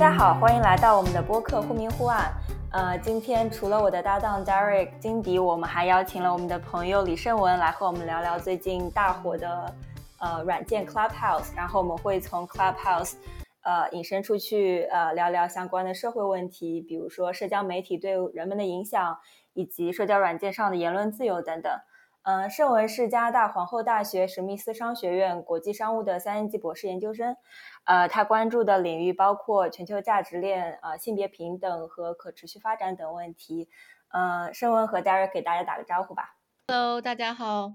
大家好，欢迎来到我们的播客忽明忽暗。呃，今天除了我的搭档 Derek 金迪，我们还邀请了我们的朋友李胜文来和我们聊聊最近大火的呃软件 Clubhouse。然后我们会从 Clubhouse 呃引申出去呃聊聊相关的社会问题，比如说社交媒体对人们的影响，以及社交软件上的言论自由等等。嗯，胜文是加拿大皇后大学史密斯商学院国际商务的三年级博士研究生。呃，他关注的领域包括全球价值链、呃性别平等和可持续发展等问题。嗯，盛文和 Derek 给大家打个招呼吧。Hello，大家好。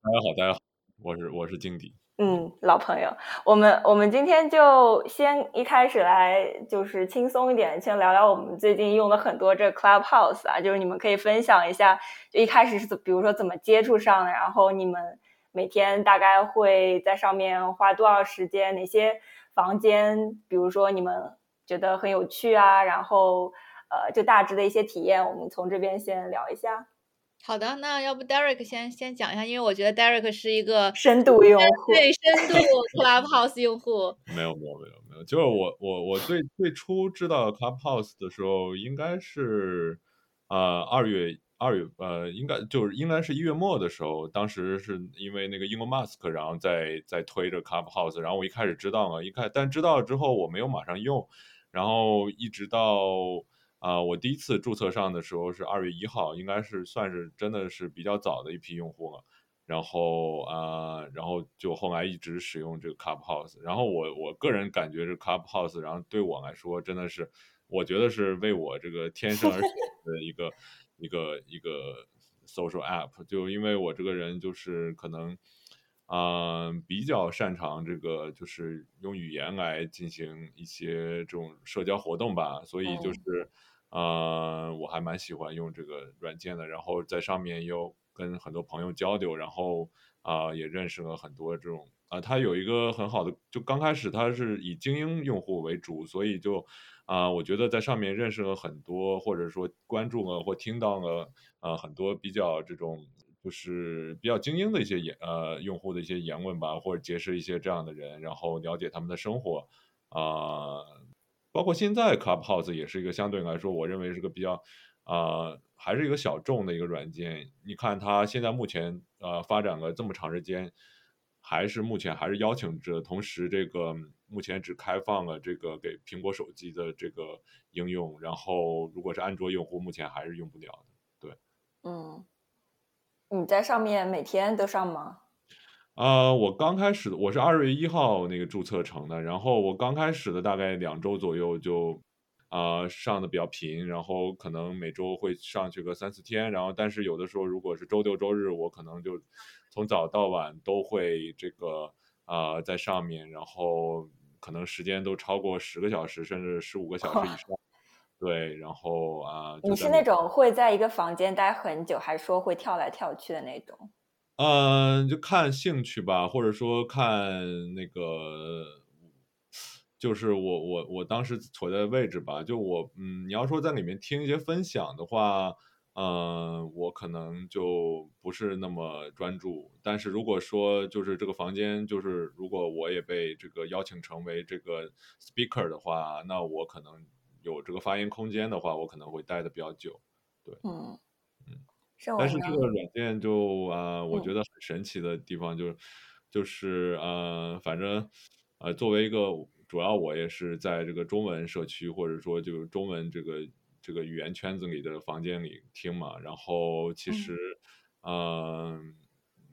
大家好，大家好，我是我是金迪。嗯，老朋友，我们我们今天就先一开始来就是轻松一点，先聊聊我们最近用了很多这 Clubhouse 啊，就是你们可以分享一下，就一开始是怎，比如说怎么接触上的，然后你们每天大概会在上面花多少时间，哪些房间，比如说你们觉得很有趣啊，然后呃，就大致的一些体验，我们从这边先聊一下。好的，那要不 Derek 先先讲一下，因为我觉得 Derek 是一个深度用户，对深度 Clubhouse 用户。没有没有没有没有，就是我我我最最初知道 Clubhouse 的时候，应该是呃二月二月呃应该就是应该是一月末的时候，当时是因为那个 Elon Musk，然后在在推着 Clubhouse，然后我一开始知道了，一开但知道之后我没有马上用，然后一直到。啊，我第一次注册上的时候是二月一号，应该是算是真的是比较早的一批用户了。然后啊，然后就后来一直使用这个 Clubhouse。然后我我个人感觉这 Clubhouse，然后对我来说真的是，我觉得是为我这个天生而的一个一个一个 social app。就因为我这个人就是可能，嗯，比较擅长这个就是用语言来进行一些这种社交活动吧，所以就是。呃，我还蛮喜欢用这个软件的，然后在上面又跟很多朋友交流，然后啊也认识了很多这种啊，它有一个很好的，就刚开始它是以精英用户为主，所以就啊，我觉得在上面认识了很多，或者说关注了或听到了啊很多比较这种就是比较精英的一些言呃用户的一些言论吧，或者结识一些这样的人，然后了解他们的生活啊。包括现在 Clubhouse 也是一个相对来说，我认为是个比较，啊，还是一个小众的一个软件。你看它现在目前呃发展了这么长时间，还是目前还是邀请制，同时这个目前只开放了这个给苹果手机的这个应用，然后如果是安卓用户，目前还是用不了的。对，嗯，你在上面每天都上吗？呃，我刚开始我是二月一号那个注册成的，然后我刚开始的大概两周左右就，呃，上的比较频，然后可能每周会上去个三四天，然后但是有的时候如果是周六周日，我可能就从早到晚都会这个啊在上面，然后可能时间都超过十个小时，甚至十五个小时以上。对，然后啊，你是那种会在一个房间待很久，还是说会跳来跳去的那种？嗯，就看兴趣吧，或者说看那个，就是我我我当时所在的位置吧。就我，嗯，你要说在里面听一些分享的话，嗯，我可能就不是那么专注。但是如果说就是这个房间，就是如果我也被这个邀请成为这个 speaker 的话，那我可能有这个发言空间的话，我可能会待的比较久。对，嗯。但是这个软件就啊，我觉得很神奇的地方就就是呃，反正呃，作为一个主要我也是在这个中文社区或者说就是中文这个这个语言圈子里的房间里听嘛，然后其实嗯，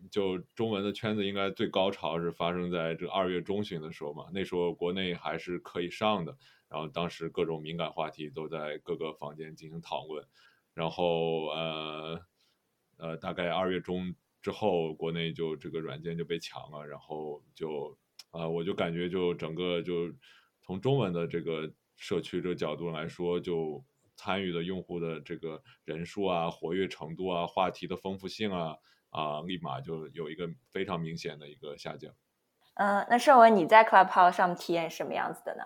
就中文的圈子应该最高潮是发生在这二月中旬的时候嘛，那时候国内还是可以上的，然后当时各种敏感话题都在各个房间进行讨论，然后呃。呃，大概二月中之后，国内就这个软件就被抢了，然后就，啊，我就感觉就整个就从中文的这个社区这个角度来说，就参与的用户的这个人数啊、活跃程度啊、话题的丰富性啊，啊，立马就有一个非常明显的一个下降。嗯，那盛文你在 Clubhouse 上体验什么样子的呢？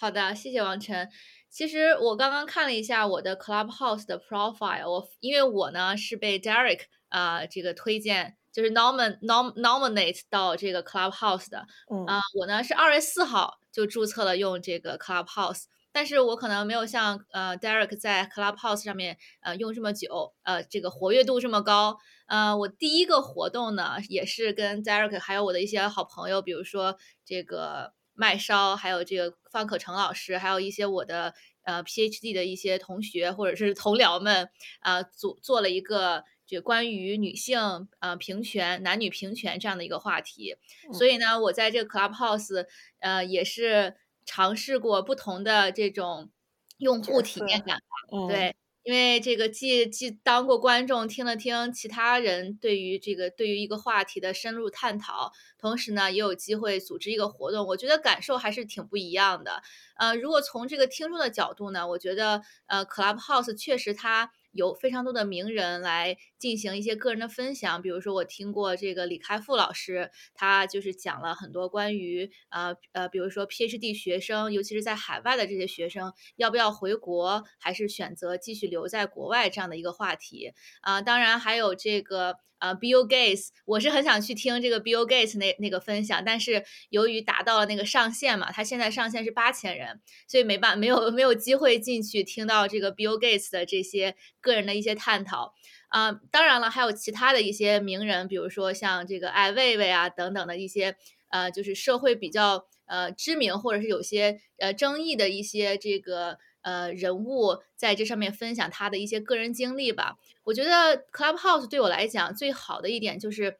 好的，谢谢王晨。其实我刚刚看了一下我的 Clubhouse 的 profile，我因为我呢是被 Derek 啊这个推荐，就是 nomin nom nominate 到这个 Clubhouse 的。啊，我呢是二月四号就注册了用这个 Clubhouse。但是我可能没有像呃 Derek 在 Clubhouse 上面呃用这么久，呃这个活跃度这么高。呃，我第一个活动呢，也是跟 Derek 还有我的一些好朋友，比如说这个麦烧，还有这个方可成老师，还有一些我的呃 PhD 的一些同学或者是同僚们啊，组做了一个就关于女性呃平权、男女平权这样的一个话题。所以呢，我在这个 Clubhouse 呃也是。尝试过不同的这种用户体验感，对，因为这个既既当过观众，听了听其他人对于这个对于一个话题的深入探讨，同时呢，也有机会组织一个活动，我觉得感受还是挺不一样的。呃，如果从这个听众的角度呢，我觉得呃，Clubhouse 确实它。有非常多的名人来进行一些个人的分享，比如说我听过这个李开复老师，他就是讲了很多关于呃呃，比如说 PhD 学生，尤其是在海外的这些学生，要不要回国，还是选择继续留在国外这样的一个话题啊。当然还有这个。呃，Bill Gates，我是很想去听这个 Bill Gates 那那个分享，但是由于达到了那个上限嘛，他现在上限是八千人，所以没办没有没有机会进去听到这个 Bill Gates 的这些个人的一些探讨啊。当然了，还有其他的一些名人，比如说像这个艾薇薇啊等等的一些呃，就是社会比较呃知名或者是有些呃争议的一些这个呃人物，在这上面分享他的一些个人经历吧。我觉得 Clubhouse 对我来讲最好的一点就是，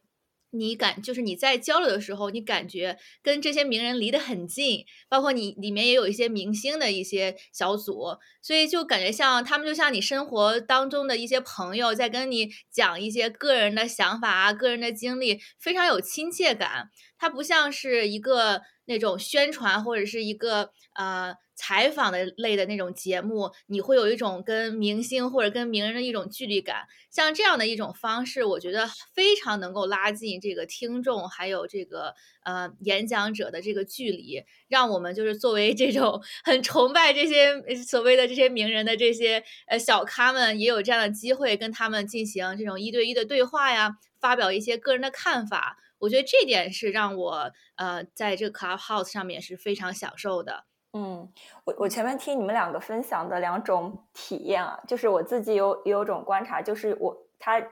你感就是你在交流的时候，你感觉跟这些名人离得很近，包括你里面也有一些明星的一些小组，所以就感觉像他们就像你生活当中的一些朋友，在跟你讲一些个人的想法啊、个人的经历，非常有亲切感。它不像是一个那种宣传或者是一个呃。采访的类的那种节目，你会有一种跟明星或者跟名人的一种距离感。像这样的一种方式，我觉得非常能够拉近这个听众还有这个呃演讲者的这个距离，让我们就是作为这种很崇拜这些所谓的这些名人的这些呃小咖们，也有这样的机会跟他们进行这种一对一的对话呀，发表一些个人的看法。我觉得这点是让我呃在这个 Clubhouse 上面是非常享受的。嗯，我我前面听你们两个分享的两种体验啊，就是我自己有有种观察，就是我他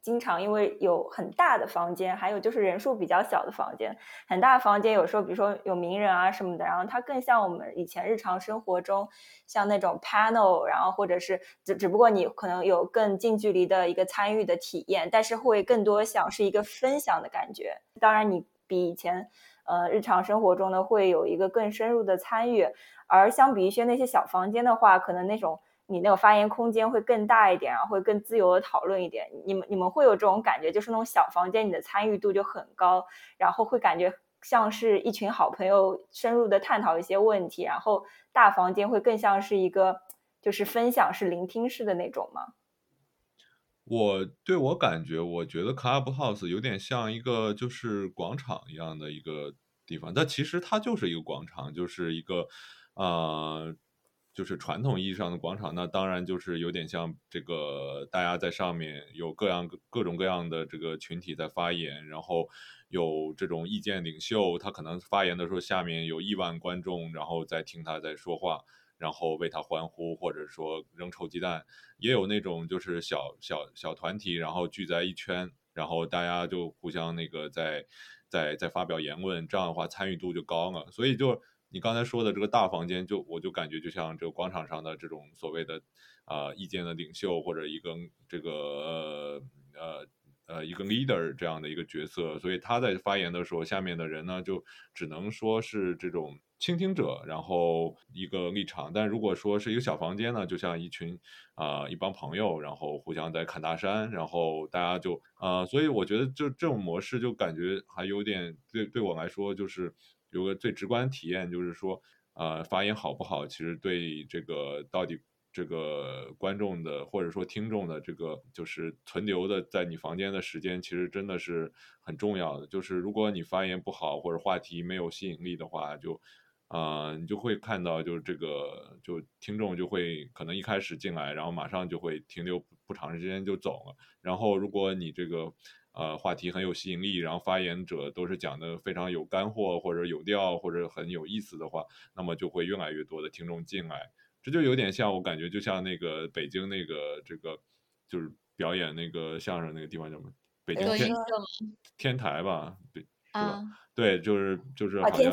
经常因为有很大的房间，还有就是人数比较小的房间，很大房间有时候比如说有名人啊什么的，然后它更像我们以前日常生活中像那种 panel，然后或者是只只不过你可能有更近距离的一个参与的体验，但是会更多像是一个分享的感觉。当然你比以前。呃，日常生活中呢，会有一个更深入的参与，而相比一些那些小房间的话，可能那种你那个发言空间会更大一点然后，会更自由的讨论一点。你们你们会有这种感觉，就是那种小房间你的参与度就很高，然后会感觉像是一群好朋友深入的探讨一些问题，然后大房间会更像是一个就是分享式、聆听式的那种吗？我对我感觉，我觉得 Clubhouse 有点像一个就是广场一样的一个地方，但其实它就是一个广场，就是一个，呃，就是传统意义上的广场。那当然就是有点像这个，大家在上面有各样各种各样的这个群体在发言，然后有这种意见领袖，他可能发言的时候，下面有亿万观众，然后在听他在说话。然后为他欢呼，或者说扔臭鸡蛋，也有那种就是小小小团体，然后聚在一圈，然后大家就互相那个在在在发表言论，这样的话参与度就高了。所以就你刚才说的这个大房间，就我就感觉就像这个广场上的这种所谓的啊意见的领袖，或者一个这个呃呃。呃，一个 leader 这样的一个角色，所以他在发言的时候，下面的人呢就只能说是这种倾听者，然后一个立场。但如果说是一个小房间呢，就像一群啊一帮朋友，然后互相在侃大山，然后大家就啊，所以我觉得就这种模式就感觉还有点对对我来说就是有个最直观体验，就是说呃发言好不好，其实对这个到底。这个观众的或者说听众的这个就是存留的在你房间的时间，其实真的是很重要的。就是如果你发言不好或者话题没有吸引力的话，就啊，你就会看到就是这个就听众就会可能一开始进来，然后马上就会停留不不长时间就走了。然后如果你这个呃话题很有吸引力，然后发言者都是讲的非常有干货或者有调或者很有意思的话，那么就会越来越多的听众进来。这就有点像我感觉就像那个北京那个这个就是表演那个相声那个地方叫什么？北京天天台吧？对，是吧？对，就是就是好像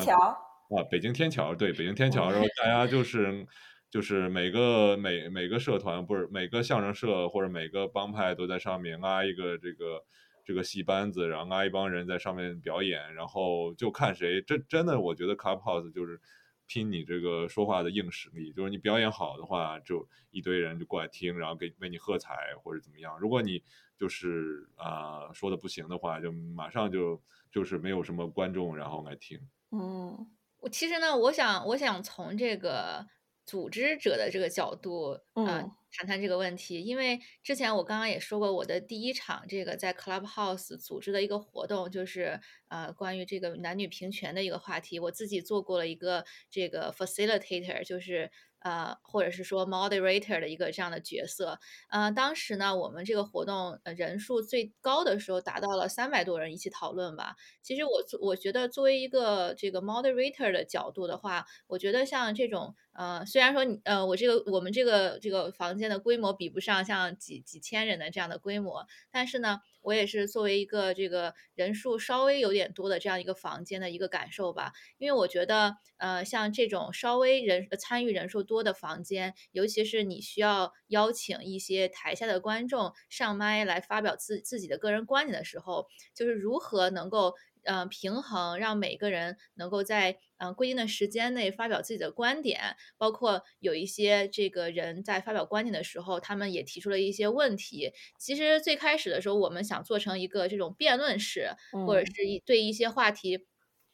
啊，北京天桥，对，北京天桥，然后大家就是就是每个每每个社团不是每个相声社或者每个帮派都在上面拉一个这个这个戏班子，然后拉一帮人在上面表演，然后就看谁真真的，我觉得 Clubhouse 就是拼你这个说话的硬实力，就是你表演好的话，就一堆人就过来听，然后给为你喝彩或者怎么样。如果你就是啊说的不行的话，就马上就就是没有什么观众然后来听。嗯。我其实呢，我想，我想从这个组织者的这个角度，嗯，谈谈这个问题。因为之前我刚刚也说过，我的第一场这个在 Clubhouse 组织的一个活动，就是呃，关于这个男女平权的一个话题。我自己做过了一个这个 facilitator，就是。呃，或者是说 moderator 的一个这样的角色，呃，当时呢，我们这个活动人数最高的时候达到了三百多人一起讨论吧。其实我我觉得作为一个这个 moderator 的角度的话，我觉得像这种。呃，虽然说你呃，我这个我们这个这个房间的规模比不上像几几千人的这样的规模，但是呢，我也是作为一个这个人数稍微有点多的这样一个房间的一个感受吧。因为我觉得，呃，像这种稍微人参与人数多的房间，尤其是你需要邀请一些台下的观众上麦来发表自自己的个人观点的时候，就是如何能够。嗯，平衡让每个人能够在嗯规定的时间内发表自己的观点，包括有一些这个人在发表观点的时候，他们也提出了一些问题。其实最开始的时候，我们想做成一个这种辩论式，或者是一对一些话题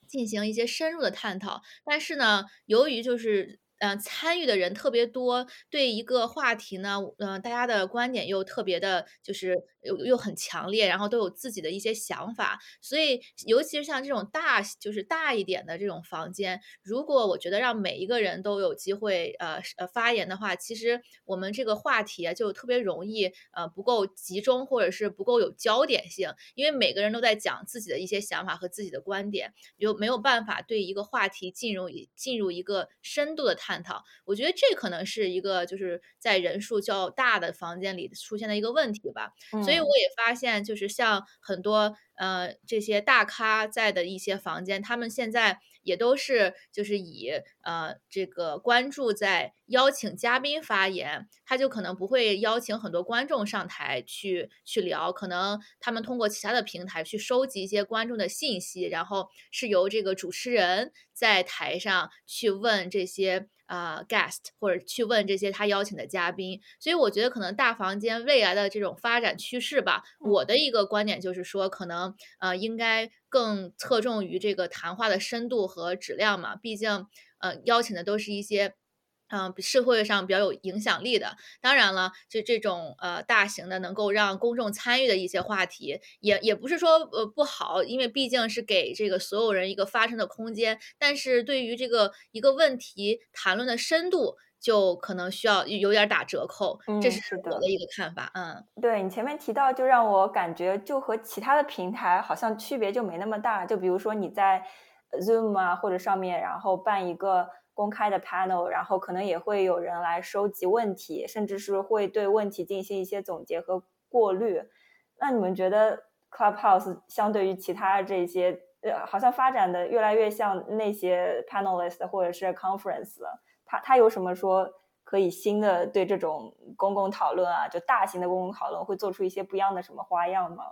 进行一些深入的探讨。但是呢，由于就是嗯参与的人特别多，对一个话题呢，嗯大家的观点又特别的，就是。又又很强烈，然后都有自己的一些想法，所以尤其是像这种大，就是大一点的这种房间，如果我觉得让每一个人都有机会，呃呃发言的话，其实我们这个话题啊就特别容易，呃不够集中，或者是不够有焦点性，因为每个人都在讲自己的一些想法和自己的观点，就没有办法对一个话题进入进入一个深度的探讨。我觉得这可能是一个就是在人数较大的房间里出现的一个问题吧，所以。我也发现，就是像很多呃这些大咖在的一些房间，他们现在也都是就是以呃这个关注在邀请嘉宾发言，他就可能不会邀请很多观众上台去去聊，可能他们通过其他的平台去收集一些观众的信息，然后是由这个主持人在台上去问这些。啊，guest 或者去问这些他邀请的嘉宾，所以我觉得可能大房间未来的这种发展趋势吧，我的一个观点就是说，可能呃应该更侧重于这个谈话的深度和质量嘛，毕竟呃邀请的都是一些。嗯，社会上比较有影响力的，当然了，就这种呃大型的能够让公众参与的一些话题，也也不是说呃不好，因为毕竟是给这个所有人一个发声的空间。但是对于这个一个问题谈论的深度，就可能需要有点打折扣。这是我的一个看法。嗯，对你前面提到，就让我感觉就和其他的平台好像区别就没那么大。就比如说你在 Zoom 啊或者上面，然后办一个。公开的 panel，然后可能也会有人来收集问题，甚至是会对问题进行一些总结和过滤。那你们觉得 Clubhouse 相对于其他这些，呃，好像发展的越来越像那些 panelist 或者是 conference，它它有什么说可以新的对这种公共讨论啊，就大型的公共讨论会做出一些不一样的什么花样吗？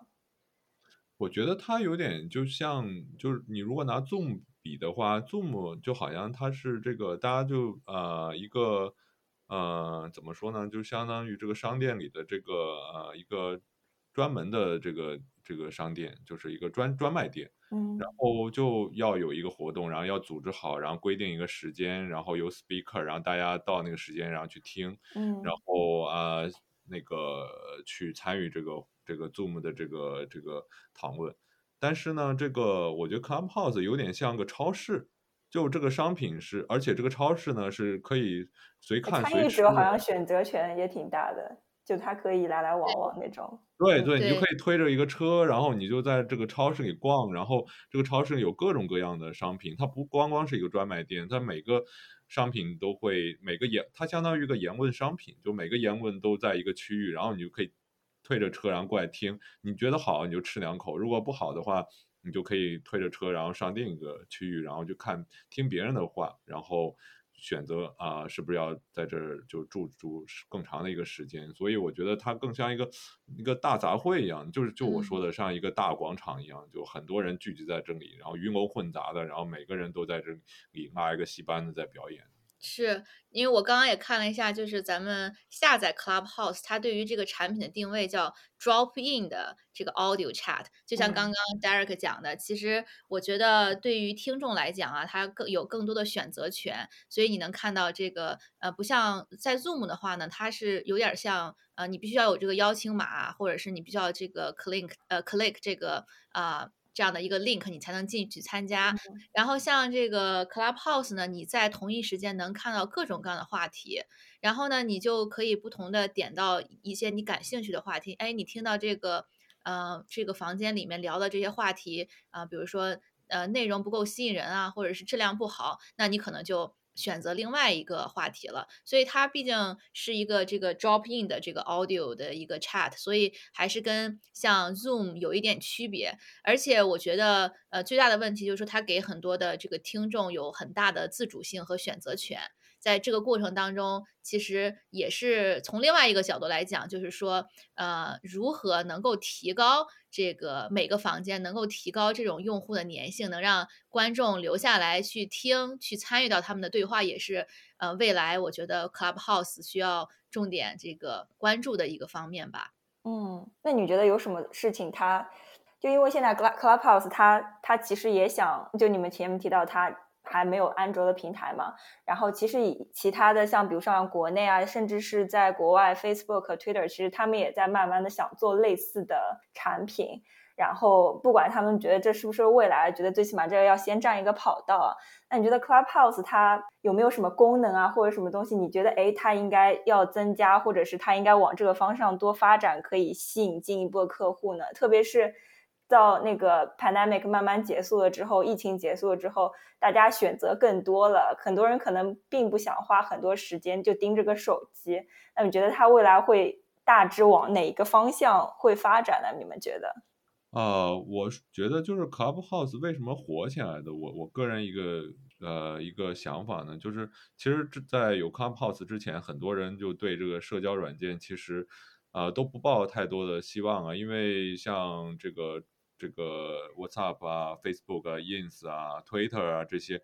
我觉得它有点就像，就是你如果拿 Zoom。比的话，Zoom 就好像它是这个，大家就呃一个呃怎么说呢，就相当于这个商店里的这个呃一个专门的这个这个商店，就是一个专专卖店。嗯。然后就要有一个活动，然后要组织好，然后规定一个时间，然后有 speaker，然后大家到那个时间然后去听。嗯。然后啊那个去参与这个这个 Zoom 的这个这个讨论。但是呢，这个我觉得 Clubhouse 有点像个超市，就这个商品是，而且这个超市呢是可以随看随吃。参与者好像选择权也挺大的。就它可以来来往往那种。对对，你就可以推着一个车，然后你就在这个超市里逛，然后这个超市有各种各样的商品，它不光光是一个专卖店，它每个商品都会每个言，它相当于一个言问商品，就每个言问都在一个区域，然后你就可以推着车然后过来听，你觉得好你就吃两口，如果不好的话，你就可以推着车然后上另一个区域，然后就看听别人的话，然后。选择啊，是不是要在这儿就住住更长的一个时间？所以我觉得它更像一个一个大杂烩一样，就是就我说的，像一个大广场一样，就很多人聚集在这里，然后鱼龙混杂的，然后每个人都在这里拉一个戏班子在表演。是因为我刚刚也看了一下，就是咱们下载 Clubhouse，它对于这个产品的定位叫 drop in 的这个 audio chat，就像刚刚 Derek 讲的，其实我觉得对于听众来讲啊，它更有更多的选择权，所以你能看到这个呃，不像在 Zoom 的话呢，它是有点像呃，你必须要有这个邀请码，或者是你必须要这个 click 呃 click 这个啊。这样的一个 link，你才能进去参加。然后像这个 Clubhouse 呢，你在同一时间能看到各种各样的话题，然后呢，你就可以不同的点到一些你感兴趣的话题。哎，你听到这个呃这个房间里面聊的这些话题啊，比如说呃内容不够吸引人啊，或者是质量不好，那你可能就。选择另外一个话题了，所以它毕竟是一个这个 drop in 的这个 audio 的一个 chat，所以还是跟像 Zoom 有一点区别。而且我觉得，呃，最大的问题就是说，它给很多的这个听众有很大的自主性和选择权。在这个过程当中，其实也是从另外一个角度来讲，就是说，呃，如何能够提高这个每个房间，能够提高这种用户的粘性，能让观众留下来去听、去参与到他们的对话，也是呃未来我觉得 Clubhouse 需要重点这个关注的一个方面吧。嗯，那你觉得有什么事情，它就因为现在 Clubhouse 它它其实也想，就你们前面提到它。还没有安卓的平台嘛？然后其实以其他的像比如像国内啊，甚至是在国外，Facebook、Twitter，其实他们也在慢慢的想做类似的产品。然后不管他们觉得这是不是未来，觉得最起码这个要先占一个跑道。那你觉得 Clubhouse 它有没有什么功能啊，或者什么东西？你觉得哎，它应该要增加，或者是它应该往这个方向多发展，可以吸引进一步的客户呢？特别是。到那个 pandemic 慢慢结束了之后，疫情结束了之后，大家选择更多了，很多人可能并不想花很多时间就盯着个手机。那你觉得它未来会大致往哪一个方向会发展呢？你们觉得？呃，我觉得就是 Clubhouse 为什么火起来的？我我个人一个呃一个想法呢，就是其实这在有 Clubhouse 之前，很多人就对这个社交软件其实啊都不抱太多的希望啊，因为像这个。这个 WhatsApp 啊、Facebook 啊、Ins 啊、Twitter 啊这些，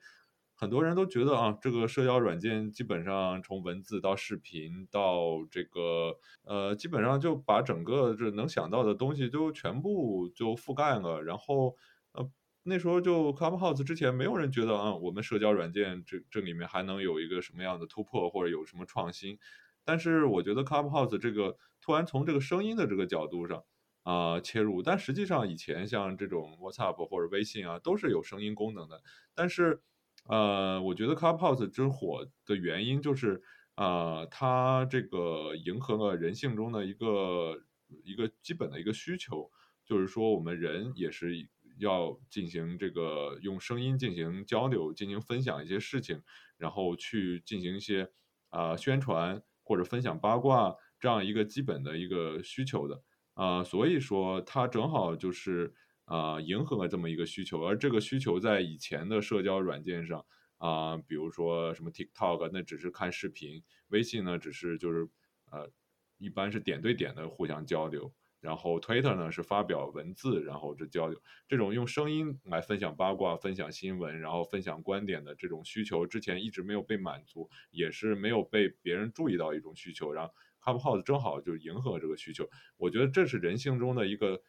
很多人都觉得啊，这个社交软件基本上从文字到视频到这个呃，基本上就把整个这能想到的东西都全部就覆盖了。然后呃，那时候就 Clubhouse 之前没有人觉得啊，我们社交软件这这里面还能有一个什么样的突破或者有什么创新。但是我觉得 Clubhouse 这个突然从这个声音的这个角度上。啊，切入，但实际上以前像这种 WhatsApp 或者微信啊，都是有声音功能的。但是，呃，我觉得 Clubhouse 之火的原因就是，呃，它这个迎合了人性中的一个一个基本的一个需求，就是说我们人也是要进行这个用声音进行交流，进行分享一些事情，然后去进行一些啊宣传或者分享八卦这样一个基本的一个需求的。啊，所以说它正好就是啊，迎合了这么一个需求，而这个需求在以前的社交软件上啊，比如说什么 TikTok，那只是看视频；微信呢，只是就是呃，一般是点对点的互相交流；然后 Twitter 呢是发表文字，然后这交流。这种用声音来分享八卦、分享新闻，然后分享观点的这种需求，之前一直没有被满足，也是没有被别人注意到一种需求，然后。Clubhouse 正好就迎合这个需求，我觉得这是人性中的一个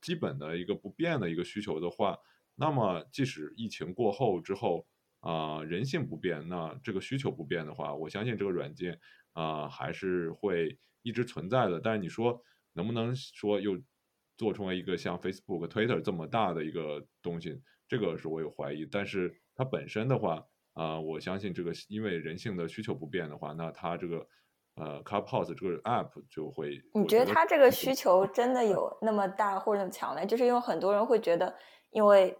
基本的一个不变的一个需求的话，那么即使疫情过后之后啊，人性不变，那这个需求不变的话，我相信这个软件啊还是会一直存在的。但是你说能不能说又做出来一个像 Facebook、Twitter 这么大的一个东西，这个是我有怀疑。但是它本身的话啊，我相信这个因为人性的需求不变的话，那它这个。呃，Clubhouse 这个 app 就会。你觉得它这个需求真的有那么大或者那么强烈？就是因为很多人会觉得，因为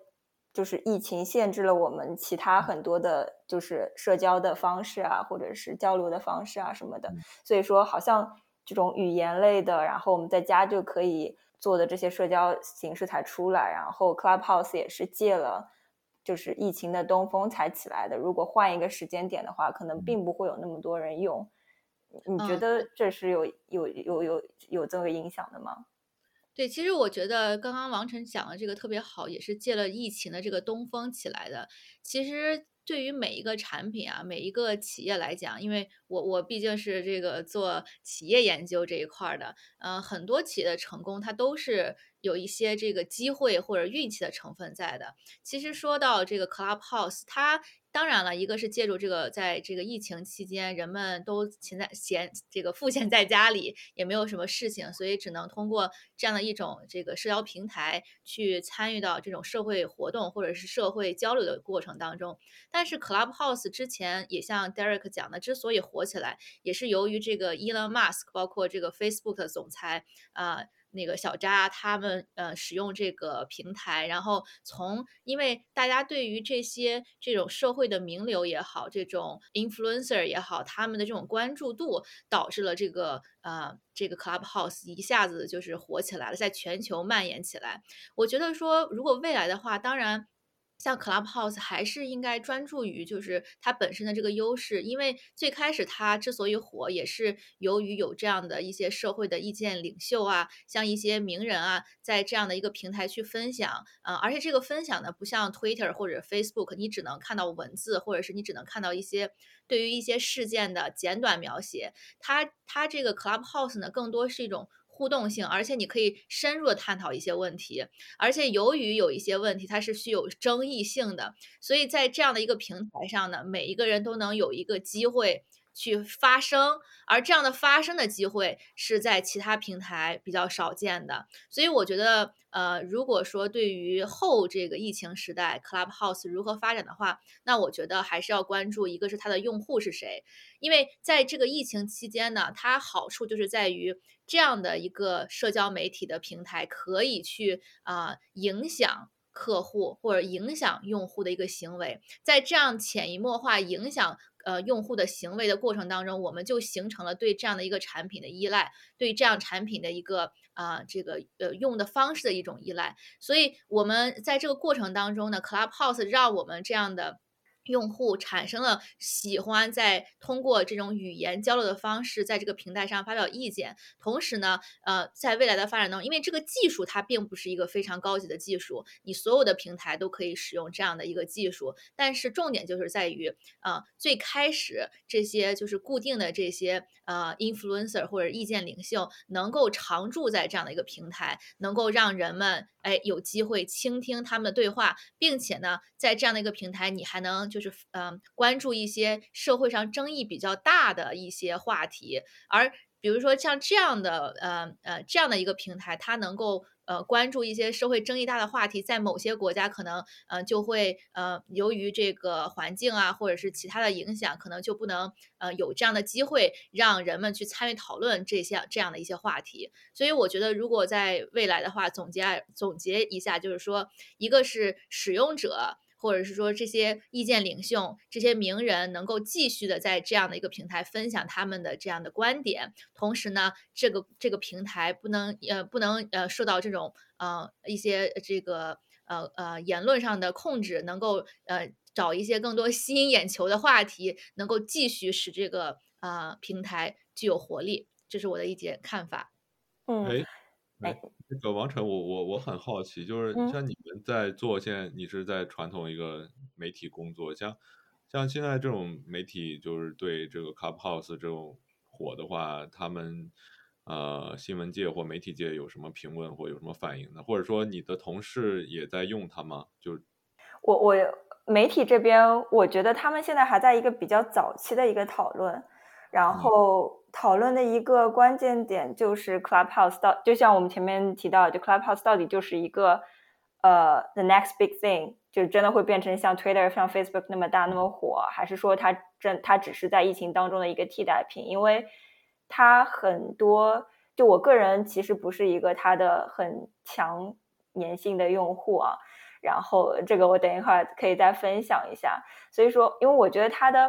就是疫情限制了我们其他很多的，就是社交的方式啊，或者是交流的方式啊什么的，所以说好像这种语言类的，然后我们在家就可以做的这些社交形式才出来，然后 Clubhouse 也是借了就是疫情的东风才起来的。如果换一个时间点的话，可能并不会有那么多人用。你觉得这是有有有有有这个影响的吗？对，其实我觉得刚刚王晨讲的这个特别好，也是借了疫情的这个东风起来的。其实对于每一个产品啊，每一个企业来讲，因为我我毕竟是这个做企业研究这一块的，嗯，很多企业的成功，它都是有一些这个机会或者运气的成分在的。其实说到这个 Clubhouse，它当然了，一个是借助这个，在这个疫情期间，人们都闲在闲这个赋闲在家里，也没有什么事情，所以只能通过这样的一种这个社交平台去参与到这种社会活动或者是社会交流的过程当中。但是 Clubhouse 之前也像 Derek 讲的，之所以火起来，也是由于这个 Elon Musk，包括这个 Facebook 的总裁啊。那个小扎他们呃使用这个平台，然后从因为大家对于这些这种社会的名流也好，这种 influencer 也好，他们的这种关注度，导致了这个呃这个 Clubhouse 一下子就是火起来了，在全球蔓延起来。我觉得说，如果未来的话，当然。像 Clubhouse 还是应该专注于就是它本身的这个优势，因为最开始它之所以火，也是由于有这样的一些社会的意见领袖啊，像一些名人啊，在这样的一个平台去分享，呃，而且这个分享呢，不像 Twitter 或者 Facebook，你只能看到文字，或者是你只能看到一些对于一些事件的简短描写，它它这个 Clubhouse 呢，更多是一种。互动性，而且你可以深入的探讨一些问题，而且由于有一些问题它是具有争议性的，所以在这样的一个平台上呢，每一个人都能有一个机会。去发声，而这样的发声的机会是在其他平台比较少见的，所以我觉得，呃，如果说对于后这个疫情时代，Clubhouse 如何发展的话，那我觉得还是要关注一个是它的用户是谁，因为在这个疫情期间呢，它好处就是在于这样的一个社交媒体的平台可以去啊影响客户或者影响用户的一个行为，在这样潜移默化影响。呃，用户的行为的过程当中，我们就形成了对这样的一个产品的依赖，对这样产品的一个啊，这个呃用的方式的一种依赖。所以，我们在这个过程当中呢，Clubhouse 让我们这样的。用户产生了喜欢在通过这种语言交流的方式，在这个平台上发表意见。同时呢，呃，在未来的发展当中，因为这个技术它并不是一个非常高级的技术，你所有的平台都可以使用这样的一个技术。但是重点就是在于，呃，最开始这些就是固定的这些呃 influencer 或者意见领袖能够常驻在这样的一个平台，能够让人们哎有机会倾听他们的对话，并且呢，在这样的一个平台，你还能。就是嗯，关注一些社会上争议比较大的一些话题，而比如说像这样的呃呃这样的一个平台，它能够呃关注一些社会争议大的话题，在某些国家可能呃就会呃由于这个环境啊或者是其他的影响，可能就不能呃有这样的机会让人们去参与讨论这些这样的一些话题。所以我觉得，如果在未来的话，总结总结一下，就是说，一个是使用者。或者是说这些意见领袖、这些名人能够继续的在这样的一个平台分享他们的这样的观点，同时呢，这个这个平台不能呃不能呃受到这种呃一些这个呃呃言论上的控制，能够呃找一些更多吸引眼球的话题，能够继续使这个呃平台具有活力，这是我的一点看法。嗯。哎，那个王晨，我我我很好奇，就是像你们在做，现在你是在传统一个媒体工作，像像现在这种媒体，就是对这个 Clubhouse 这种火的话，他们呃新闻界或媒体界有什么评论或有什么反应呢？或者说你的同事也在用它吗？就我我媒体这边，我觉得他们现在还在一个比较早期的一个讨论，然后。讨论的一个关键点就是 Clubhouse 到，就像我们前面提到，就 Clubhouse 到底就是一个呃 the next big thing，就真的会变成像 Twitter、像 Facebook 那么大那么火，还是说它真它只是在疫情当中的一个替代品？因为它很多，就我个人其实不是一个它的很强粘性的用户啊。然后这个我等一会儿可以再分享一下。所以说，因为我觉得它的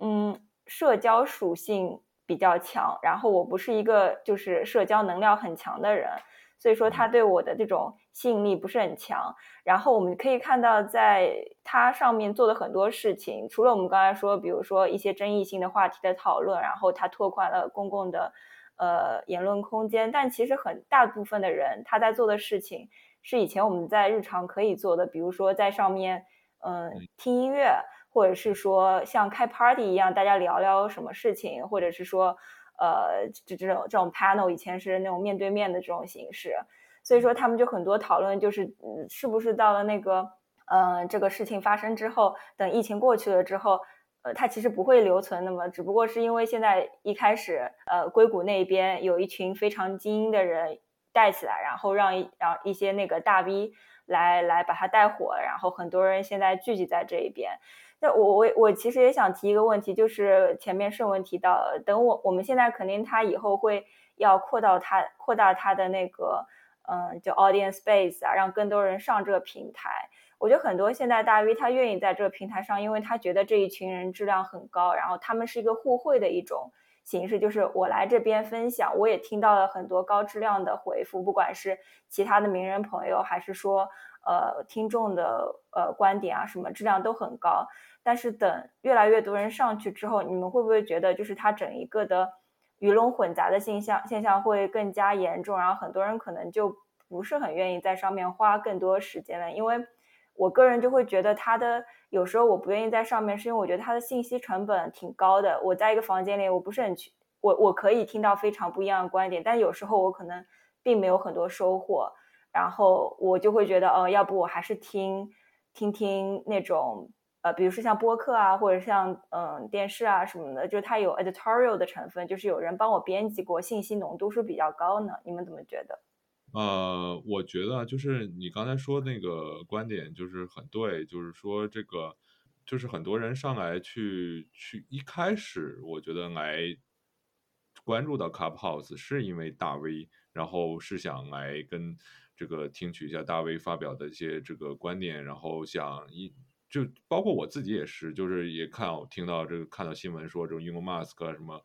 嗯社交属性比较强，然后我不是一个就是社交能量很强的人，所以说他对我的这种吸引力不是很强。然后我们可以看到，在他上面做的很多事情，除了我们刚才说，比如说一些争议性的话题的讨论，然后他拓宽了公共的呃言论空间，但其实很大部分的人他在做的事情。是以前我们在日常可以做的，比如说在上面，嗯，听音乐，或者是说像开 party 一样，大家聊聊什么事情，或者是说，呃，这这种这种 panel 以前是那种面对面的这种形式，所以说他们就很多讨论，就是是不是到了那个，呃，这个事情发生之后，等疫情过去了之后，呃，它其实不会留存那么，只不过是因为现在一开始，呃，硅谷那边有一群非常精英的人。带起来，然后让一让一些那个大 V 来来把它带火，然后很多人现在聚集在这一边。那我我我其实也想提一个问题，就是前面顺文提到，等我我们现在肯定他以后会要扩到他扩大他的那个嗯，就 audience base 啊，让更多人上这个平台。我觉得很多现在大 V 他愿意在这个平台上，因为他觉得这一群人质量很高，然后他们是一个互惠的一种。形式就是我来这边分享，我也听到了很多高质量的回复，不管是其他的名人朋友，还是说呃听众的呃观点啊，什么质量都很高。但是等越来越多人上去之后，你们会不会觉得就是它整一个的鱼龙混杂的现象现象会更加严重？然后很多人可能就不是很愿意在上面花更多时间了，因为我个人就会觉得它的。有时候我不愿意在上面，是因为我觉得它的信息成本挺高的。我在一个房间里，我不是很去，我我可以听到非常不一样的观点，但有时候我可能并没有很多收获，然后我就会觉得，哦，要不我还是听听听那种，呃，比如说像播客啊，或者像嗯电视啊什么的，就是它有 editorial 的成分，就是有人帮我编辑过，信息浓度是比较高呢。你们怎么觉得？呃，我觉得就是你刚才说那个观点就是很对，就是说这个就是很多人上来去去一开始，我觉得来关注到 Clubhouse 是因为大 V，然后是想来跟这个听取一下大 V 发表的一些这个观点，然后想一就包括我自己也是，就是也看我听到这个看到新闻说这种 Elon Musk 什么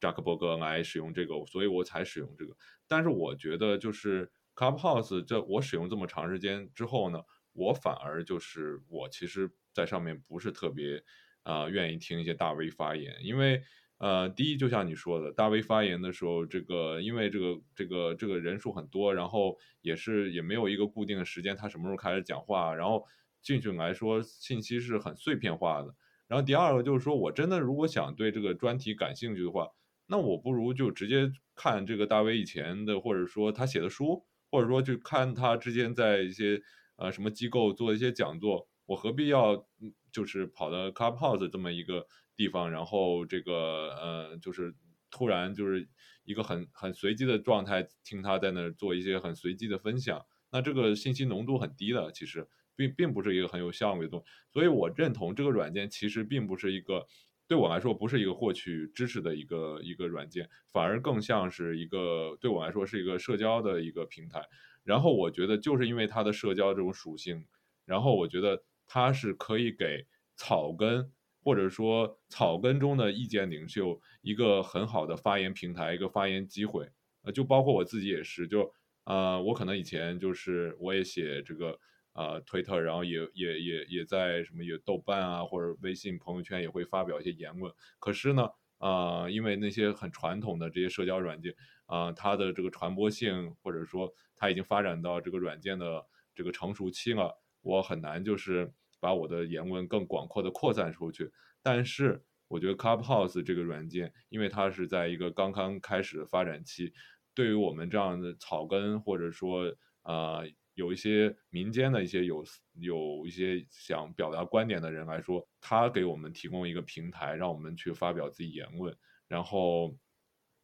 扎克伯格来使用这个，所以我才使用这个。但是我觉得就是 Clubhouse 这我使用这么长时间之后呢，我反而就是我其实在上面不是特别啊愿意听一些大 V 发言，因为呃第一就像你说的，大 V 发言的时候，这个因为这个这个这个人数很多，然后也是也没有一个固定的时间，他什么时候开始讲话，然后进去来说信息是很碎片化的。然后第二个就是说我真的如果想对这个专题感兴趣的话。那我不如就直接看这个大 V 以前的，或者说他写的书，或者说就看他之间在一些呃什么机构做一些讲座，我何必要就是跑到 Clubhouse 这么一个地方，然后这个呃就是突然就是一个很很随机的状态，听他在那做一些很随机的分享，那这个信息浓度很低的，其实并并不是一个很有效率的东西，所以我认同这个软件其实并不是一个。对我来说，不是一个获取知识的一个一个软件，反而更像是一个对我来说是一个社交的一个平台。然后我觉得，就是因为它的社交这种属性，然后我觉得它是可以给草根或者说草根中的意见领袖一个很好的发言平台，一个发言机会。呃，就包括我自己也是，就呃，我可能以前就是我也写这个。啊，推特，然后也也也也在什么也豆瓣啊，或者微信朋友圈也会发表一些言论。可是呢，啊，因为那些很传统的这些社交软件啊，它的这个传播性，或者说它已经发展到这个软件的这个成熟期了，我很难就是把我的言论更广阔的扩散出去。但是我觉得 Clubhouse 这个软件，因为它是在一个刚刚开始的发展期，对于我们这样的草根，或者说啊。有一些民间的一些有有一些想表达观点的人来说，他给我们提供一个平台，让我们去发表自己言论。然后，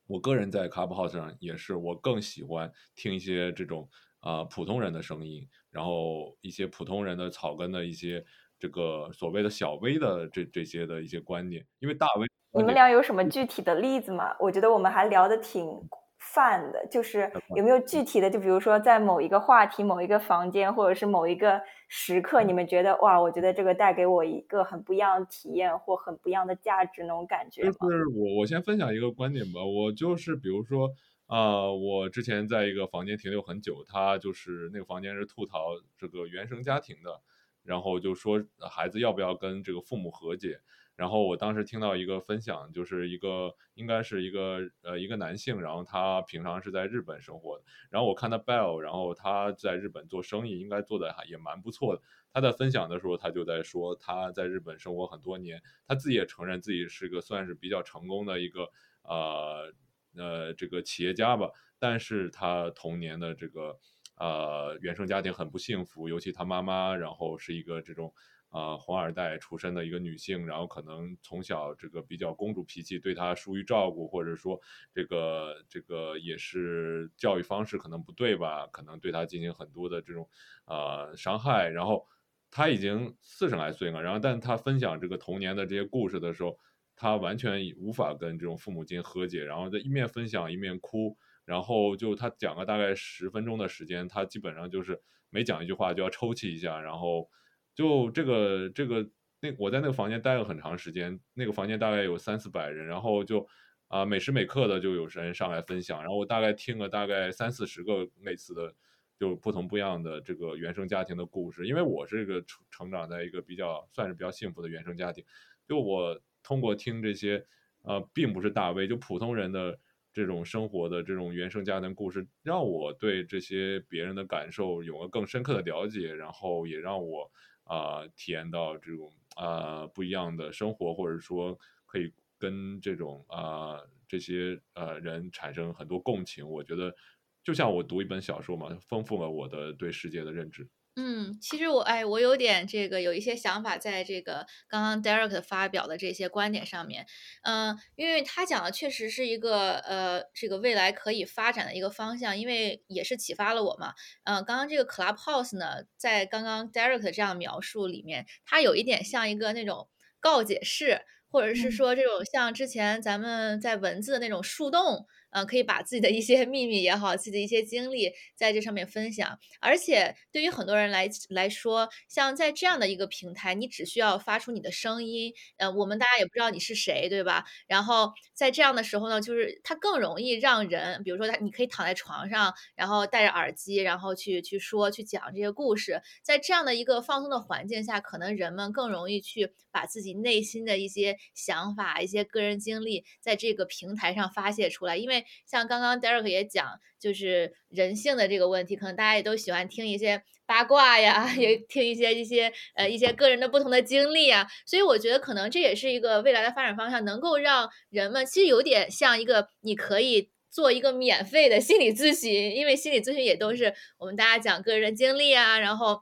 我个人在 Clubhouse 上也是，我更喜欢听一些这种啊普通人的声音，然后一些普通人的草根的一些这个所谓的小 V 的这这些的一些观点，因为大 V 你们俩有什么具体的例子吗？我觉得我们还聊得挺泛的，就是有没有具体的，就比如说在某一个话题、某一个房间，或者是某一个时刻，你们觉得哇，我觉得这个带给我一个很不一样的体验或很不一样的价值那种感觉吗？就是我我先分享一个观点吧，我就是比如说。啊，我之前在一个房间停留很久，他就是那个房间是吐槽这个原生家庭的，然后就说孩子要不要跟这个父母和解。然后我当时听到一个分享，就是一个应该是一个呃一个男性，然后他平常是在日本生活的，然后我看他 Bell，然后他在日本做生意，应该做的还也蛮不错的。他在分享的时候，他就在说他在日本生活很多年，他自己也承认自己是个算是比较成功的一个呃。呃，这个企业家吧，但是他童年的这个呃原生家庭很不幸福，尤其他妈妈，然后是一个这种啊红二代出身的一个女性，然后可能从小这个比较公主脾气，对她疏于照顾，或者说这个这个也是教育方式可能不对吧，可能对她进行很多的这种呃伤害，然后她已经四十来岁了，然后但她分享这个童年的这些故事的时候。她完全无法跟这种父母进行和解，然后在一面分享一面哭，然后就他讲了大概十分钟的时间，他基本上就是每讲一句话就要抽泣一下，然后就这个这个那我在那个房间待了很长时间，那个房间大概有三四百人，然后就啊每时每刻的就有人上来分享，然后我大概听了大概三四十个类似的就不同不一样的这个原生家庭的故事，因为我是一个成成长在一个比较算是比较幸福的原生家庭，就我。通过听这些，呃，并不是大 V，就普通人的这种生活的这种原生家庭故事，让我对这些别人的感受有了更深刻的了解，然后也让我啊体验到这种啊不一样的生活，或者说可以跟这种啊这些呃人产生很多共情。我觉得就像我读一本小说嘛，丰富了我的对世界的认知。嗯，其实我哎，我有点这个有一些想法，在这个刚刚 Derek 发表的这些观点上面，嗯，因为他讲的确实是一个呃，这个未来可以发展的一个方向，因为也是启发了我嘛。嗯，刚刚这个 Clubhouse 呢，在刚刚 Derek 这样描述里面，它有一点像一个那种告解式，或者是说这种像之前咱们在文字的那种树洞。嗯，可以把自己的一些秘密也好，自己的一些经历在这上面分享。而且对于很多人来来说，像在这样的一个平台，你只需要发出你的声音，呃，我们大家也不知道你是谁，对吧？然后在这样的时候呢，就是它更容易让人，比如说他，你可以躺在床上，然后戴着耳机，然后去去说、去讲这些故事。在这样的一个放松的环境下，可能人们更容易去把自己内心的一些想法、一些个人经历，在这个平台上发泄出来，因为。像刚刚 Derek 也讲，就是人性的这个问题，可能大家也都喜欢听一些八卦呀，也听一些一些呃一些个人的不同的经历啊，所以我觉得可能这也是一个未来的发展方向，能够让人们其实有点像一个你可以做一个免费的心理咨询，因为心理咨询也都是我们大家讲个人经历啊，然后。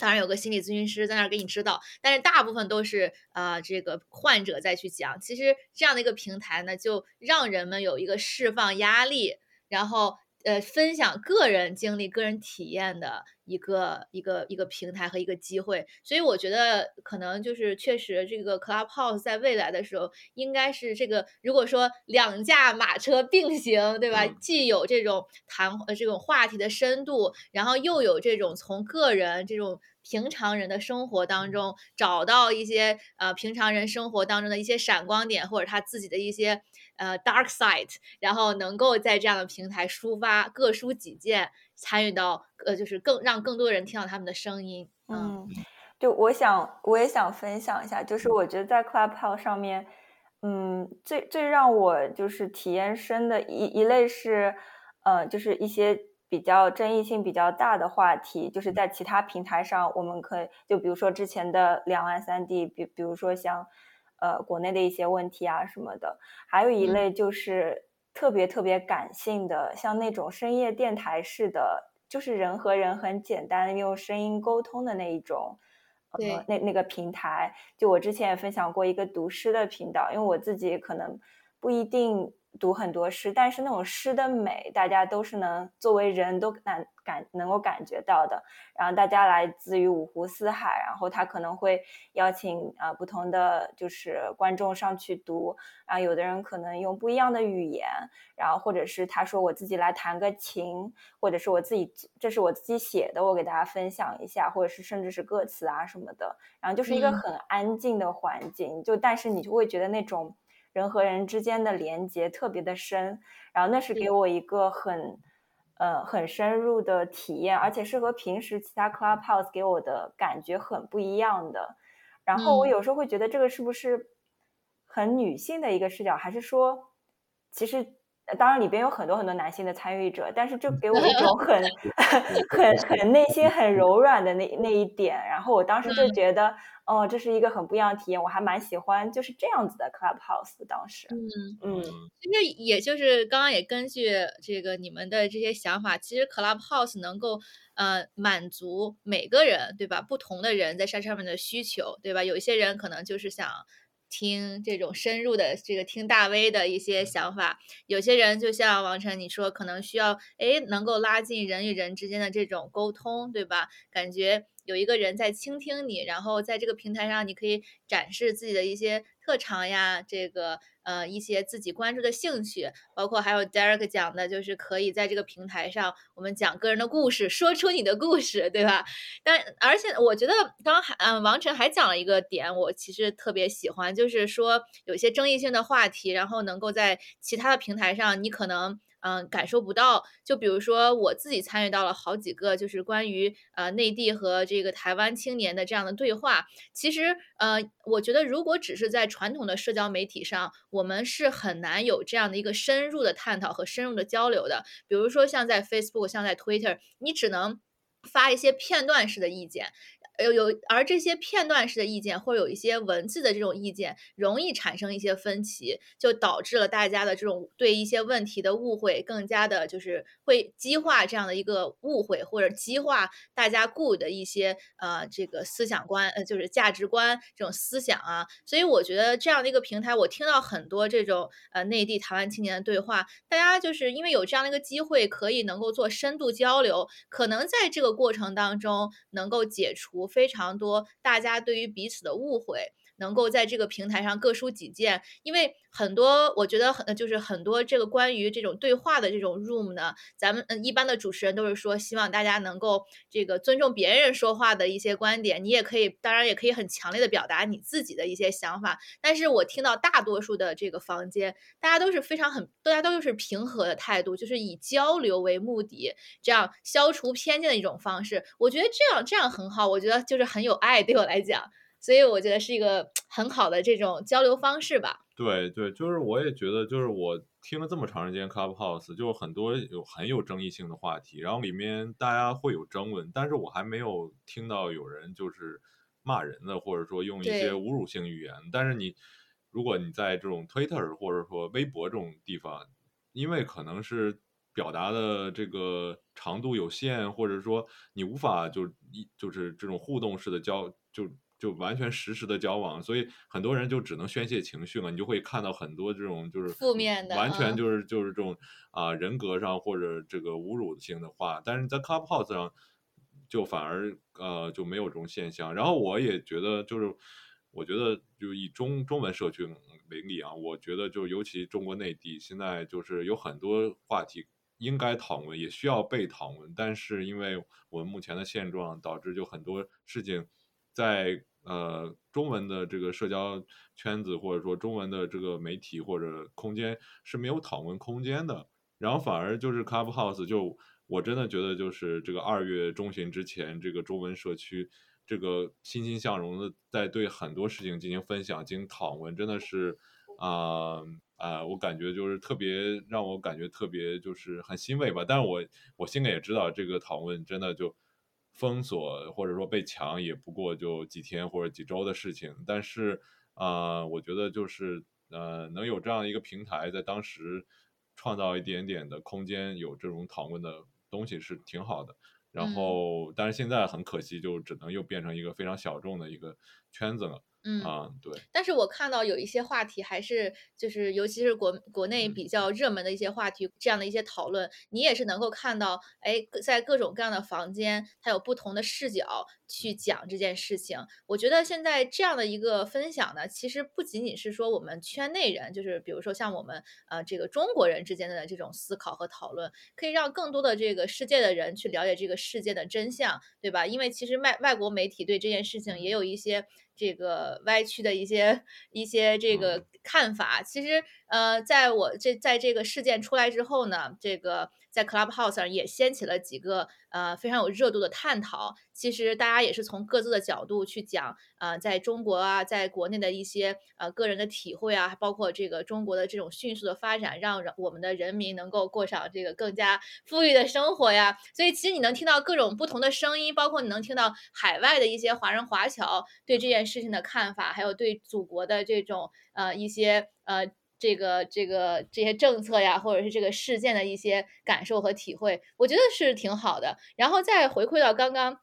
当然有个心理咨询师在那儿给你指导，但是大部分都是呃这个患者再去讲。其实这样的一个平台呢，就让人们有一个释放压力，然后。呃，分享个人经历、个人体验的一个一个一个平台和一个机会，所以我觉得可能就是确实这个 Clubhouse 在未来的时候，应该是这个如果说两驾马车并行，对吧？既有这种谈呃这种话题的深度，然后又有这种从个人这种平常人的生活当中找到一些呃平常人生活当中的一些闪光点，或者他自己的一些。呃，dark side，然后能够在这样的平台抒发，各抒己见，参与到呃，就是更让更多人听到他们的声音。嗯，就我想，我也想分享一下，就是我觉得在 Clubhouse 上面，嗯，最最让我就是体验深的一一类是，呃，就是一些比较争议性比较大的话题，就是在其他平台上，我们可以就比如说之前的两岸三地，比比如说像。呃，国内的一些问题啊什么的，还有一类就是特别特别感性的，像那种深夜电台式的，就是人和人很简单用声音沟通的那一种，呃，那那个平台，就我之前也分享过一个读诗的频道，因为我自己可能不一定读很多诗，但是那种诗的美，大家都是能作为人都感感能够感觉到的。然后大家来自于五湖四海，然后他可能会邀请啊不同的就是观众上去读，然后有的人可能用不一样的语言，然后或者是他说我自己来弹个琴，或者是我自己这是我自己写的，我给大家分享一下，或者是甚至是歌词啊什么的。然后就是一个很安静的环境，就但是你就会觉得那种。人和人之间的连接特别的深，然后那是给我一个很，呃，很深入的体验，而且是和平时其他 clubhouse 给我的感觉很不一样的。然后我有时候会觉得这个是不是很女性的一个视角，还是说，其实。当然，里边有很多很多男性的参与者，但是就给我一种很 很很内心很柔软的那那一点。然后我当时就觉得，哦，这是一个很不一样的体验，我还蛮喜欢就是这样子的 clubhouse。当时，嗯嗯，其实也就是刚刚也根据这个你们的这些想法，其实 clubhouse 能够呃满足每个人对吧？不同的人在上上面的需求对吧？有一些人可能就是想。听这种深入的这个听大 V 的一些想法，有些人就像王晨你说，可能需要哎能够拉近人与人之间的这种沟通，对吧？感觉有一个人在倾听你，然后在这个平台上你可以展示自己的一些特长呀，这个。呃，一些自己关注的兴趣，包括还有 Derek 讲的，就是可以在这个平台上，我们讲个人的故事，说出你的故事，对吧？但而且我觉得，刚还嗯，王晨还讲了一个点，我其实特别喜欢，就是说有些争议性的话题，然后能够在其他的平台上，你可能。嗯，感受不到。就比如说，我自己参与到了好几个，就是关于呃内地和这个台湾青年的这样的对话。其实，呃，我觉得如果只是在传统的社交媒体上，我们是很难有这样的一个深入的探讨和深入的交流的。比如说，像在 Facebook，像在 Twitter，你只能发一些片段式的意见。有有，而这些片段式的意见，或者有一些文字的这种意见，容易产生一些分歧，就导致了大家的这种对一些问题的误会，更加的就是会激化这样的一个误会，或者激化大家固的一些呃这个思想观，呃就是价值观这种思想啊。所以我觉得这样的一个平台，我听到很多这种呃内地台湾青年的对话，大家就是因为有这样的一个机会，可以能够做深度交流，可能在这个过程当中能够解除。非常多，大家对于彼此的误会。能够在这个平台上各抒己见，因为很多我觉得很就是很多这个关于这种对话的这种 room 呢，咱们嗯一般的主持人都是说希望大家能够这个尊重别人说话的一些观点，你也可以当然也可以很强烈的表达你自己的一些想法，但是我听到大多数的这个房间，大家都是非常很大家都是平和的态度，就是以交流为目的，这样消除偏见的一种方式，我觉得这样这样很好，我觉得就是很有爱，对我来讲。所以我觉得是一个很好的这种交流方式吧。对对，就是我也觉得，就是我听了这么长时间 Clubhouse，就很多有很有争议性的话题，然后里面大家会有争论，但是我还没有听到有人就是骂人的，或者说用一些侮辱性语言。但是你如果你在这种 Twitter 或者说微博这种地方，因为可能是表达的这个长度有限，或者说你无法就一就是这种互动式的交就。就完全实时的交往，所以很多人就只能宣泄情绪了。你就会看到很多这种就是负面的，完全就是就是这种啊人格上或者这个侮辱性的话。但是在 Clubhouse 上就反而呃就没有这种现象。然后我也觉得就是，我觉得就以中中文社区为例啊，我觉得就尤其中国内地现在就是有很多话题应该讨论，也需要被讨论。但是因为我们目前的现状，导致就很多事情在。呃，中文的这个社交圈子，或者说中文的这个媒体或者空间是没有讨论空间的。然后反而就是 Clubhouse，就我真的觉得就是这个二月中旬之前，这个中文社区这个欣欣向荣的在对很多事情进行分享、进行讨论，真的是啊啊，我感觉就是特别让我感觉特别就是很欣慰吧。但是我我心里也知道，这个讨论真的就。封锁或者说被抢也不过就几天或者几周的事情，但是啊，我觉得就是呃，能有这样一个平台，在当时创造一点点的空间，有这种讨论的东西是挺好的。然后，但是现在很可惜，就只能又变成一个非常小众的一个圈子了。嗯啊，对，但是我看到有一些话题还是就是，尤其是国国内嗯比较热门的一些话题，这样的一些讨论，你也是能够看到，哎，在各种各样的房间，它有不同的视角去讲这件事情。我觉得现在这样的一个分享呢，其实不仅仅是说我们圈内人，就是比如说像我们呃这个中国人之间的这种思考和讨论，可以让更多的这个世界的人去了解这个世界的真相，对吧？因为其实外外国媒体对这件事情也有一些这个歪曲的一些一些这个嗯看法。其实，呃，在我这在这个事件出来之后呢，这个在 Clubhouse 上也掀起了几个呃非常有热度的探讨。其实大家也是从各自的角度去讲，呃，在中国啊，在国内的一些呃个人的体会啊，包括这个中国的这种迅速的发展，让我们的人民能够过上这个更加富裕的生活呀。所以其实你能听到各种不同的声音，包括你能听到海外的一些华人华侨对这件事情的看法，还有对祖国的这种呃一些呃。这个这个这些政策呀，或者是这个事件的一些感受和体会，我觉得是挺好的。然后再回馈到刚刚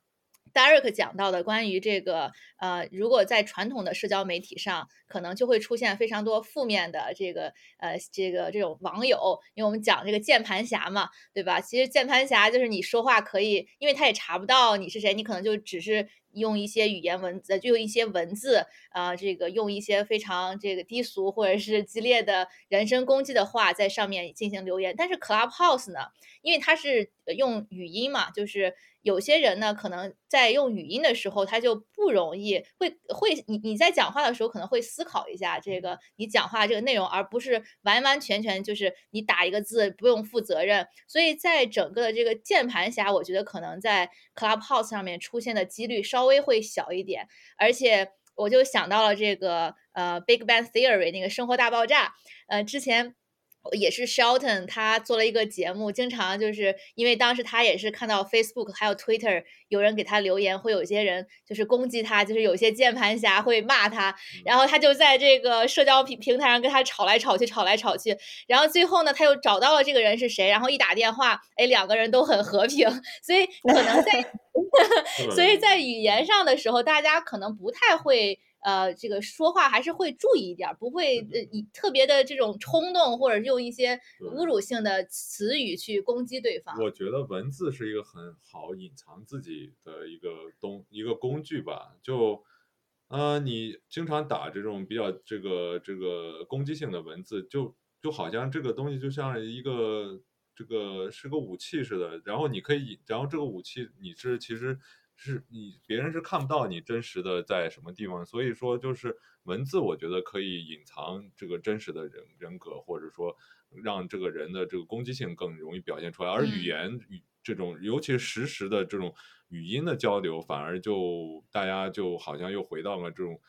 Derek 讲到的关于这个呃，如果在传统的社交媒体上，可能就会出现非常多负面的这个呃这个这种网友，因为我们讲这个键盘侠嘛，对吧？其实键盘侠就是你说话可以，因为他也查不到你是谁，你可能就只是用一些语言文字，就用一些文字啊、这个用一些非常这个低俗或者是激烈的人身攻击的话在上面进行留言。但是 Clubhouse 呢，因为它是用语音嘛，就是有些人呢，可能在用语音的时候，他就不容易会会你你在讲话的时候可能会思考一下这个你讲话这个内容，而不是完完全全就是你打一个字不用负责任。所以在整个的这个键盘侠，我觉得可能在 Clubhouse 上面出现的几率稍微会小一点，而且我就想到了这个呃《Big Bang Theory》那个《生活大爆炸》，呃，之前也是 Shelton 他做了一个节目，经常就是因为当时他也是看到 Facebook 还有 Twitter 有人给他留言，会有一些人就是攻击他，就是有些键盘侠会骂他，然后他就在这个社交平平台上跟他吵来吵去，吵来吵去，然后最后呢，他又找到了这个人是谁，然后一打电话，哎，两个人都很和平，所以可能在 所以在语言上的时候，大家可能不太会。呃，这个说话还是会注意一点儿，不会呃以特别的这种冲动，或者是用一些侮辱性的词语去攻击对方。我觉得文字是一个很好隐藏自己的一个东一个工具吧。就，呃，你经常打这种比较这个这个攻击性的文字，就就好像这个东西就像一个这个是个武器似的，然后你可以，然后这个武器你是其实是你别人是看不到你真实的在什么地方，所以说就是文字，我觉得可以隐藏这个真实的人人格，或者说让这个人的这个攻击性更容易表现出来，而嗯语言语这种，尤其是实时的这种语音的交流，反而就大家就好像又回到了这种。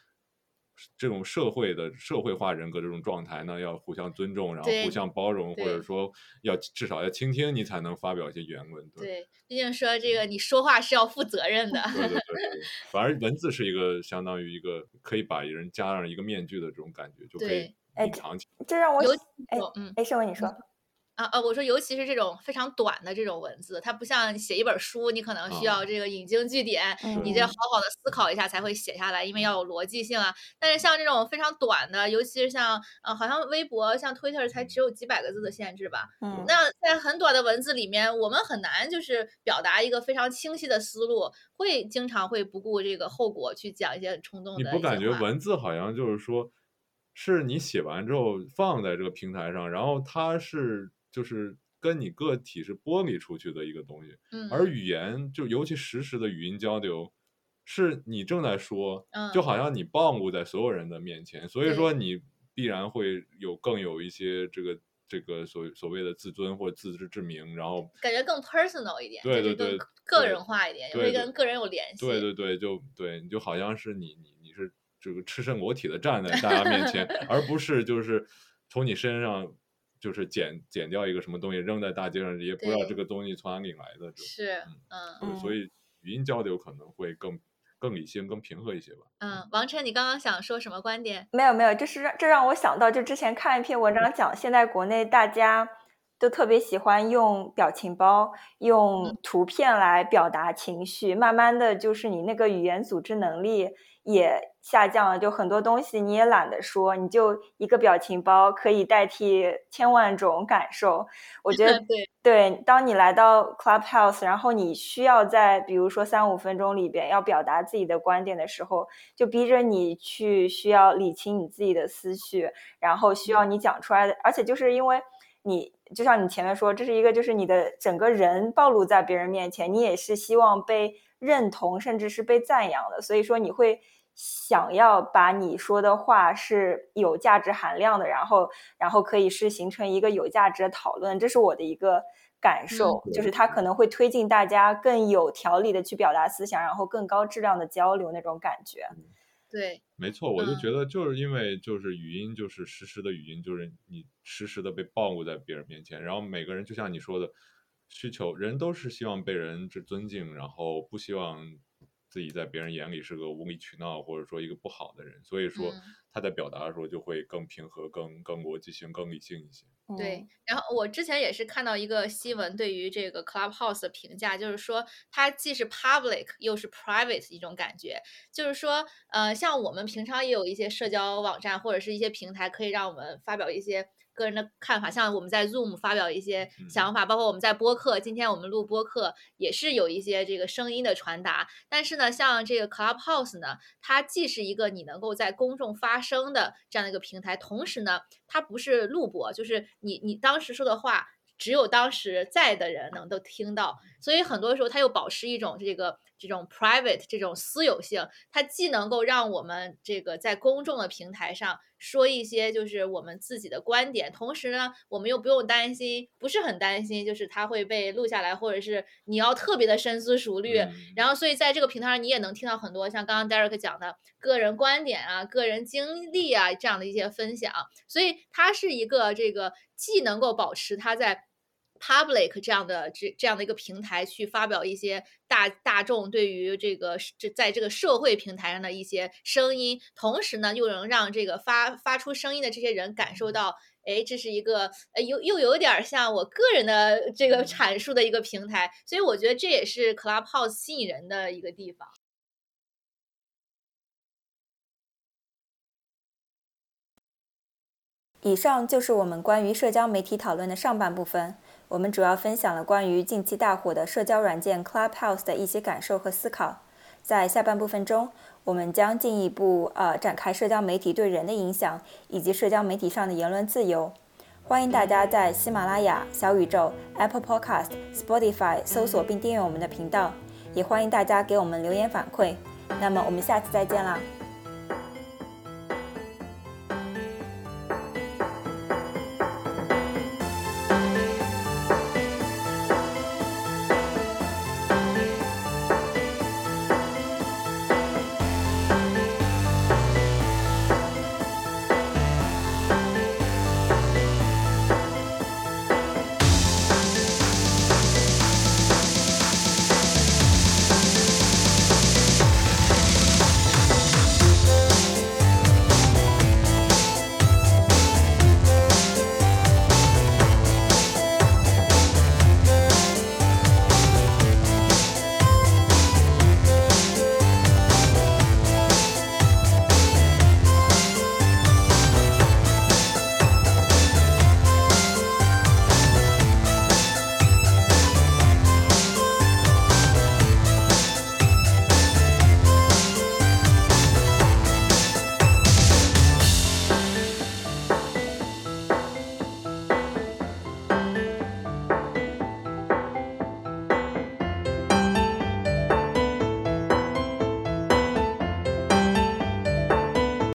这种社会的社会化人格这种状态呢，要互相尊重，然后互相包容，或者说要至少要倾听，你才能发表一些言论。对对，毕竟说这个你说话是要负责任的。对对对对，反而文字是一个相当于一个可以把人加上一个面具的这种感觉，就可以隐藏起来。这让我尤想哎嗯哎，盛文你说，啊啊，我说尤其是这种非常短的这种文字，它不像写一本书，你可能需要啊。这个引经据典，你这嗯好好的思考一下才会写下来，因为要有逻辑性啊。但是像这种非常短的，尤其是像呃，好像微博、像 Twitter 才只有几百个字的限制吧，嗯。那在很短的文字里面，我们很难就是表达一个非常清晰的思路，会经常会不顾这个后果去讲一些很冲动的你不感觉文字好像就是说，是你写完之后放在这个平台上，然后它是就是跟你个体是剥离出去的一个东西，嗯，而语言就尤其实时的语音交流，是你正在说，就嗯。好像你暴露在所有人的面前，所以说你必然会有更有一些这个这个所所谓的自尊或者自知之明，然后感觉更 personal 一点，对对对个人化一点，会跟个人有联系。对对对，就对，你就好像是你你你是这个赤身裸体的站在大家面前，而不是就是从你身上就是剪剪掉一个什么东西扔在大街上，也不知道这个东西从哪里来的。是，嗯，嗯所以语音交流可能会更更理性、更平和一些吧。嗯，王晨，你刚刚想说什么观点？没有没有，就是让这让我想到，就之前看一篇文章讲，现在国内大家都特别喜欢用表情包、用图片来表达情绪，慢慢的就是你那个语言组织能力也下降了，就很多东西你也懒得说，你就一个表情包可以代替千万种感受。我觉得对对，当你来到 Clubhouse，然后你需要在比如说三五分钟里边要表达自己的观点的时候，就逼着你去需要理清你自己的思绪，然后需要你讲出来的，而且就是因为你就像你前面说，这是一个就是你的整个人暴露在别人面前，你也是希望被认同，甚至是被赞扬的，所以说你会。想要把你说的话是有价值含量的，然后，然后可以是形成一个有价值的讨论，这是我的一个感受，就是它可能会推进大家更有条理的去表达思想，然后更高质量的交流那种感觉。对，没错，我就觉得就是因为就是语音就是实时的语音，就是你实时的被暴露在别人面前，然后每个人就像你说的需求，人都是希望被人之尊敬，然后不希望。自己在别人眼里是个无理取闹，或者说一个不好的人，所以说他在表达的时候就会更平和、更更逻辑性、更理性一些。对，然后我之前也是看到一个新闻，对于这个 Clubhouse 的评价，就是说它既是 public 又是 private 一种感觉，就是说，呃，像我们平常也有一些社交网站或者是一些平台，可以让我们发表一些。个人的看法，像我们在 Zoom 发表一些想法，包括我们在播客，今天我们录播客也是有一些这个声音的传达。但是呢，像这个 Clubhouse 呢，它既是一个你能够在公众发声的这样的一个平台，同时呢，它不是录播，就是你你当时说的话。只有当时在的人能够听到，所以很多时候它又保持一种这个这种 private 这种私有性，它既能够让我们这个在公众的平台上说一些就是我们自己的观点，同时呢，我们又不用担心，不是很担心，就是它会被录下来，或者是你要特别的深思熟虑，然后所以在这个平台上你也能听到很多像刚刚 Derek 讲的个人观点啊、个人经历啊这样的一些分享，所以它是一个这个既能够保持它在 public 这样的这这样的一个平台去发表一些大大众对于这个这在这个社会平台上的一些声音，同时呢又能让这个发发出声音的这些人感受到，哎，这是一个呃又又有点像我个人的这个阐述的一个平台，所以我觉得这也是 Clubhouse 吸引人的一个地方。以上就是我们关于社交媒体讨论的上半部分。我们主要分享了关于近期大火的社交软件 Clubhouse 的一些感受和思考。在下半部分中，我们将进一步呃展开社交媒体对人的影响，以及社交媒体上的言论自由。欢迎大家在喜马拉雅、小宇宙、Apple Podcast、Spotify 搜索并订阅我们的频道，也欢迎大家给我们留言反馈。那么我们下次再见啦！